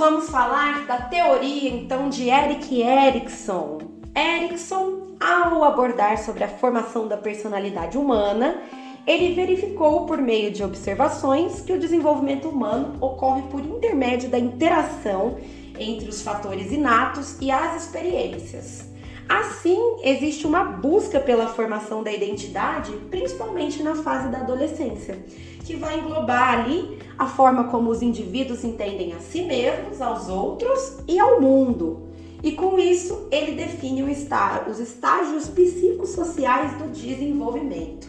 vamos falar da teoria então de Eric Erickson. Erickson, ao abordar sobre a formação da personalidade humana, ele verificou por meio de observações que o desenvolvimento humano ocorre por intermédio da interação entre os fatores inatos e as experiências. Assim, existe uma busca pela formação da identidade, principalmente na fase da adolescência, que vai englobar ali a forma como os indivíduos entendem a si mesmos, aos outros e ao mundo. E com isso, ele define os estágios psicossociais do desenvolvimento.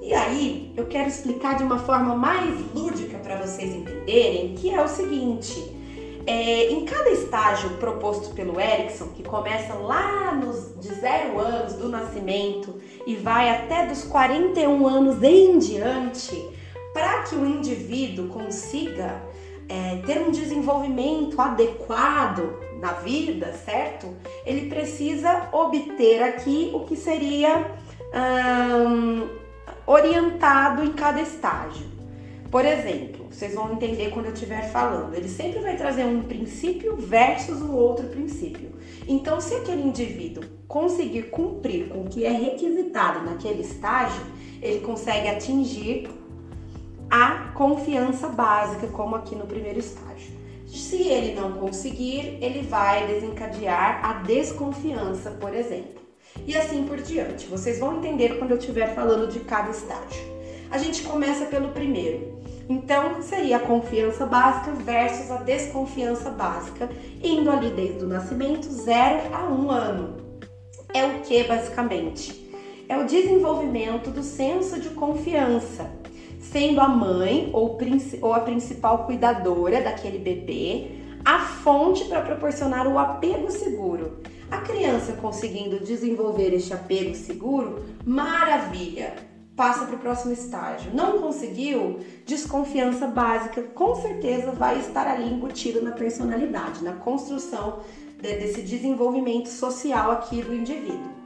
E aí, eu quero explicar de uma forma mais lúdica para vocês entenderem, que é o seguinte: é, em cada estágio proposto pelo Erickson, que começa lá nos de zero anos do nascimento e vai até dos 41 anos em diante, para que o indivíduo consiga é, ter um desenvolvimento adequado na vida, certo? Ele precisa obter aqui o que seria hum, orientado em cada estágio. Por exemplo, vocês vão entender quando eu estiver falando, ele sempre vai trazer um princípio versus o outro princípio. Então, se aquele indivíduo conseguir cumprir com o que é requisitado naquele estágio, ele consegue atingir a confiança básica, como aqui no primeiro estágio. Se ele não conseguir, ele vai desencadear a desconfiança, por exemplo. E assim por diante. Vocês vão entender quando eu estiver falando de cada estágio. A gente começa pelo primeiro. Então, seria a confiança básica versus a desconfiança básica, indo ali desde o nascimento, 0 a 1 um ano. É o que basicamente? É o desenvolvimento do senso de confiança, sendo a mãe ou, ou a principal cuidadora daquele bebê a fonte para proporcionar o apego seguro. A criança conseguindo desenvolver este apego seguro, maravilha! Passa para o próximo estágio. Não conseguiu? Desconfiança básica, com certeza vai estar ali embutido na personalidade, na construção de, desse desenvolvimento social aqui do indivíduo.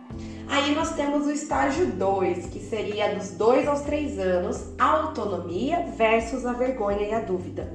Aí nós temos o estágio 2, que seria dos 2 aos 3 anos, a autonomia versus a vergonha e a dúvida,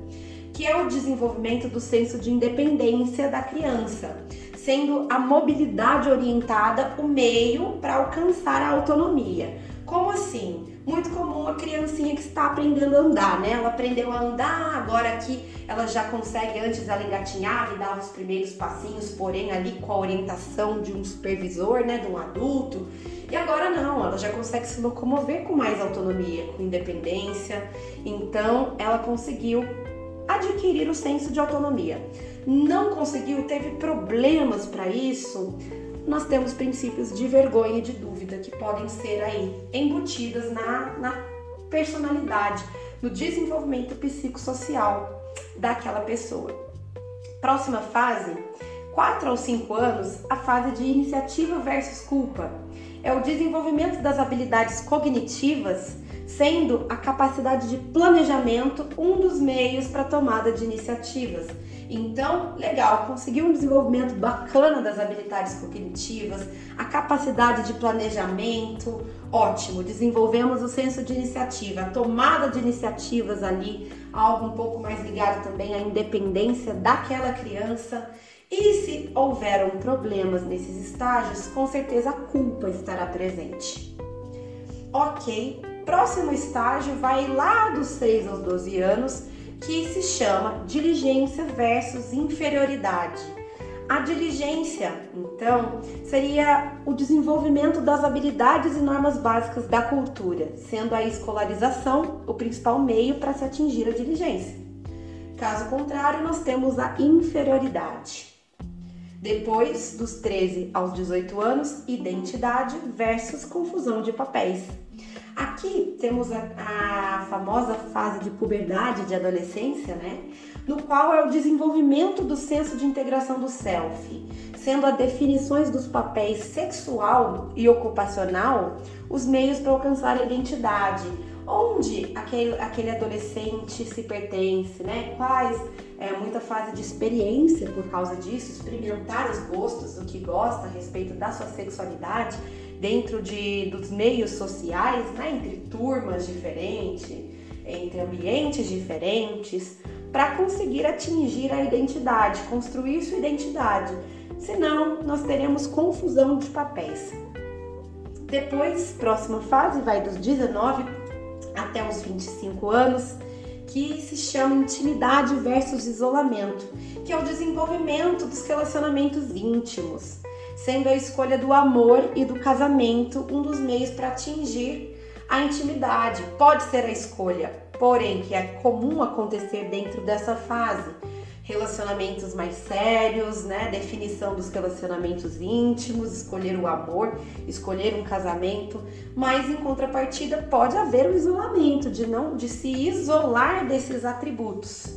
que é o desenvolvimento do senso de independência da criança, sendo a mobilidade orientada o meio para alcançar a autonomia como assim? Muito comum a criancinha que está aprendendo a andar, né? Ela aprendeu a andar, agora que ela já consegue, antes ela engatinhava e dava os primeiros passinhos, porém ali com a orientação de um supervisor, né? De um adulto. E agora não, ela já consegue se locomover com mais autonomia, com independência. Então ela conseguiu adquirir o senso de autonomia. Não conseguiu, teve problemas para isso, nós temos princípios de vergonha e de dúvida que podem ser aí embutidas na, na personalidade, no desenvolvimento psicossocial daquela pessoa. Próxima fase, 4 aos 5 anos, a fase de iniciativa versus culpa. É o desenvolvimento das habilidades cognitivas, sendo a capacidade de planejamento um dos meios para tomada de iniciativas então, legal, conseguiu um desenvolvimento bacana das habilidades cognitivas, a capacidade de planejamento, ótimo. Desenvolvemos o senso de iniciativa, a tomada de iniciativas ali, algo um pouco mais ligado também à independência daquela criança. E se houveram problemas nesses estágios, com certeza a culpa estará presente. Ok, próximo estágio vai lá dos 6 aos 12 anos que se chama diligência versus inferioridade. A diligência, então, seria o desenvolvimento das habilidades e normas básicas da cultura, sendo a escolarização o principal meio para se atingir a diligência. Caso contrário, nós temos a inferioridade. Depois dos 13 aos 18 anos, identidade versus confusão de papéis. Aqui temos a, a, famosa fase de puberdade, de adolescência, né? No qual é o desenvolvimento do senso de integração do self, sendo as definições dos papéis sexual e ocupacional os meios para alcançar a identidade, onde aquele, aquele adolescente se pertence, né? Quais é muita fase de experiência por causa disso, experimentar os gostos, o que gosta a respeito da sua sexualidade dentro de, dos meios sociais, né, entre turmas diferentes. entre ambientes diferentes para conseguir atingir a identidade, construir sua identidade. Senão, nós teremos confusão de papéis. Depois, próxima fase vai dos 19 até os 25 anos, que se chama intimidade versus isolamento, que é o desenvolvimento dos relacionamentos íntimos, sendo a escolha do amor e do casamento um dos meios para atingir a intimidade. Pode ser a escolha, porém que é comum acontecer dentro dessa fase relacionamentos mais sérios, né? Definição dos relacionamentos íntimos, escolher o amor, escolher um casamento, mas em contrapartida pode haver o isolamento de não de se isolar desses atributos.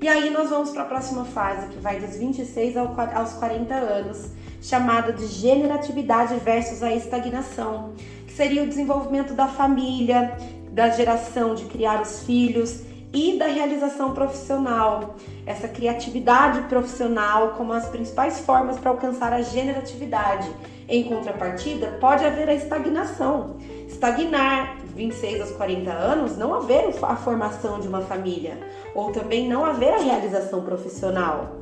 E aí nós vamos para a próxima fase, que vai dos 26 aos 40 anos, chamada de generatividade versus a estagnação, que seria o desenvolvimento da família, da geração de criar os filhos e da realização profissional, essa criatividade profissional como as principais formas para alcançar a generatividade. Em contrapartida, pode haver a estagnação. Estagnar 26 aos 40 anos, não haver a formação de uma família, ou também não haver a realização profissional.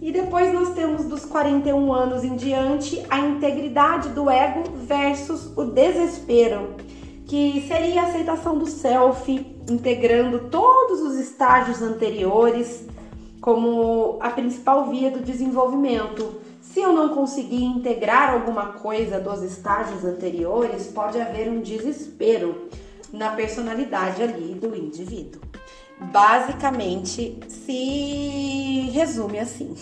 E depois nós temos dos 41 anos em diante a integridade do ego versus o desespero que seria a aceitação do self, integrando todos os estágios anteriores como a principal via do desenvolvimento. Se eu não conseguir integrar alguma coisa dos estágios anteriores, pode haver um desespero na personalidade ali do indivíduo. Basicamente, se resume assim.